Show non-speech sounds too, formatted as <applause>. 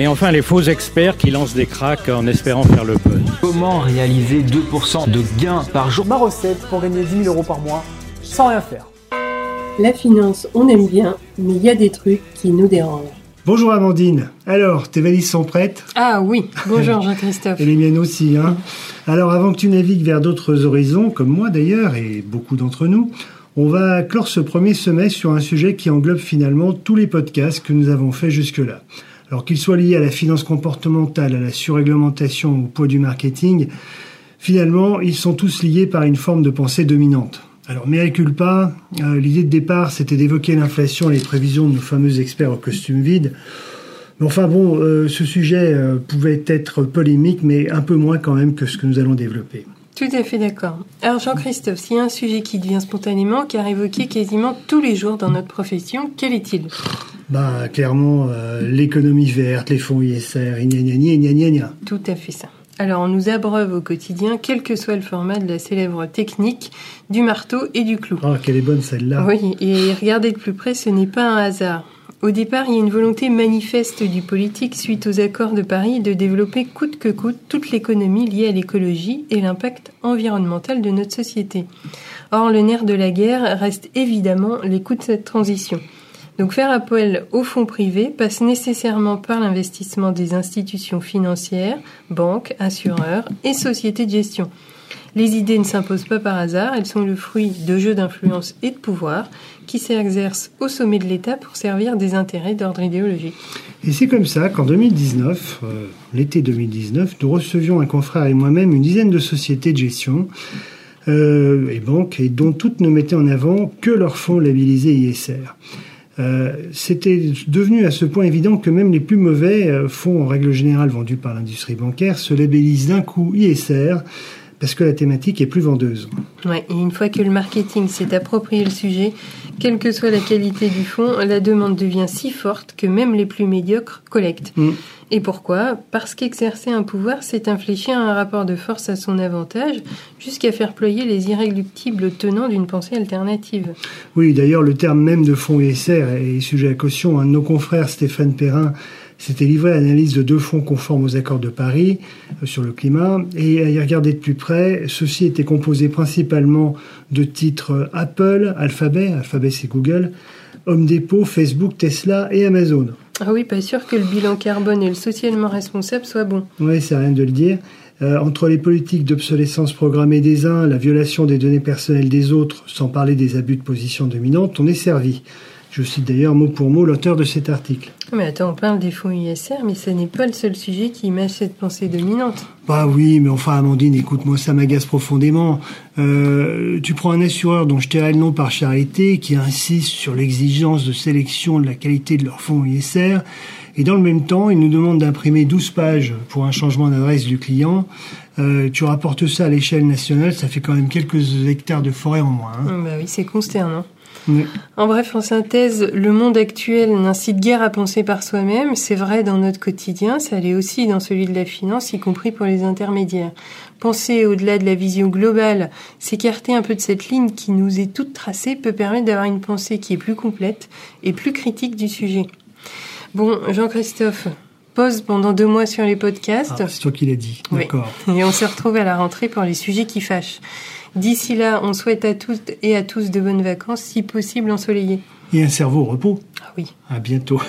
Et enfin, les faux experts qui lancent des cracks en espérant faire le buzz. Comment réaliser 2% de gains par jour? Ma recette pour gagner 10 000 euros par mois sans rien faire. La finance, on aime bien, mais il y a des trucs qui nous dérangent. Bonjour Amandine. Alors, tes valises sont prêtes? Ah oui, bonjour <laughs> Jean-Christophe. Et les miennes aussi, hein. Alors, avant que tu navigues vers d'autres horizons, comme moi d'ailleurs, et beaucoup d'entre nous, on va clore ce premier semestre sur un sujet qui englobe finalement tous les podcasts que nous avons faits jusque-là. Alors qu'ils soient liés à la finance comportementale, à la surréglementation, au poids du marketing, finalement, ils sont tous liés par une forme de pensée dominante. Alors, mea culpa, euh, l'idée de départ, c'était d'évoquer l'inflation et les prévisions de nos fameux experts au costume vide. Mais enfin bon, euh, ce sujet euh, pouvait être polémique, mais un peu moins quand même que ce que nous allons développer. Tout à fait d'accord. Alors Jean-Christophe, s'il y a un sujet qui devient spontanément, car évoqué quasiment tous les jours dans notre profession, quel est-il? Bah clairement, l'économie verte, les fonds ISR, gna gna gna gna gna gna. Tout à fait ça. Alors on nous abreuve au quotidien, quel que soit le format de la célèbre technique du marteau et du clou. Oh, quelle est bonne celle-là. Oui, et regardez de plus près, ce n'est pas un hasard. Au départ, il y a une volonté manifeste du politique suite aux accords de Paris de développer coûte que coûte toute l'économie liée à l'écologie et l'impact environnemental de notre société. Or, le nerf de la guerre reste évidemment les coûts de cette transition. Donc faire appel aux fonds privés passe nécessairement par l'investissement des institutions financières, banques, assureurs et sociétés de gestion. Les idées ne s'imposent pas par hasard, elles sont le fruit de jeux d'influence et de pouvoir qui s'exercent au sommet de l'État pour servir des intérêts d'ordre idéologique. Et c'est comme ça qu'en 2019, euh, l'été 2019, nous recevions un confrère et moi-même une dizaine de sociétés de gestion euh, et banques, et dont toutes ne mettaient en avant que leurs fonds labellisés ISR. Euh, c'était devenu à ce point évident que même les plus mauvais euh, fonds en règle générale vendus par l'industrie bancaire se labellisent d'un coup ISR parce que la thématique est plus vendeuse. Ouais, et une fois que le marketing s'est approprié le sujet, quelle que soit la qualité du fonds, la demande devient si forte que même les plus médiocres collectent. Mm. Et pourquoi? Parce qu'exercer un pouvoir, c'est infléchir un rapport de force à son avantage, jusqu'à faire ployer les irréductibles tenants d'une pensée alternative. Oui, d'ailleurs, le terme même de fonds ISR est sujet à caution. Un de nos confrères, Stéphane Perrin, s'était livré à l'analyse de deux fonds conformes aux accords de Paris euh, sur le climat. Et à y regarder de plus près, ceux-ci étaient composés principalement de titres Apple, Alphabet, Alphabet c'est Google, Home Depot, Facebook, Tesla et Amazon. Ah oui, pas sûr que le bilan carbone et le socialement responsable soient bons. Oui, c'est rien de le dire. Euh, entre les politiques d'obsolescence programmée des uns, la violation des données personnelles des autres, sans parler des abus de position dominante, on est servi. Je cite d'ailleurs mot pour mot l'auteur de cet article. Mais attends, on parle des fonds ISR, mais ce n'est pas le seul sujet qui image cette pensée dominante. Bah oui, mais enfin Amandine, écoute-moi, ça m'agace profondément. Euh, tu prends un assureur dont je tairai le nom par charité, qui insiste sur l'exigence de sélection de la qualité de leur fonds ISR, et dans le même temps, il nous demande d'imprimer 12 pages pour un changement d'adresse du client. Euh, tu rapportes ça à l'échelle nationale, ça fait quand même quelques hectares de forêt en moins. Hein. Bah oui, c'est consternant. Oui. En bref, en synthèse, le monde actuel n'incite guère à penser par soi-même. C'est vrai dans notre quotidien, ça l'est aussi dans celui de la finance, y compris pour les intermédiaires. Penser au-delà de la vision globale, s'écarter un peu de cette ligne qui nous est toute tracée peut permettre d'avoir une pensée qui est plus complète et plus critique du sujet. Bon, Jean-Christophe, pause pendant deux mois sur les podcasts. Ah, c'est toi qui l'as dit, Oui. d'accord. Et on se retrouve à la rentrée pour les sujets qui fâchent. D'ici là, on souhaite à toutes et à tous de bonnes vacances, si possible ensoleillées. Et un cerveau au repos. Ah oui. À bientôt.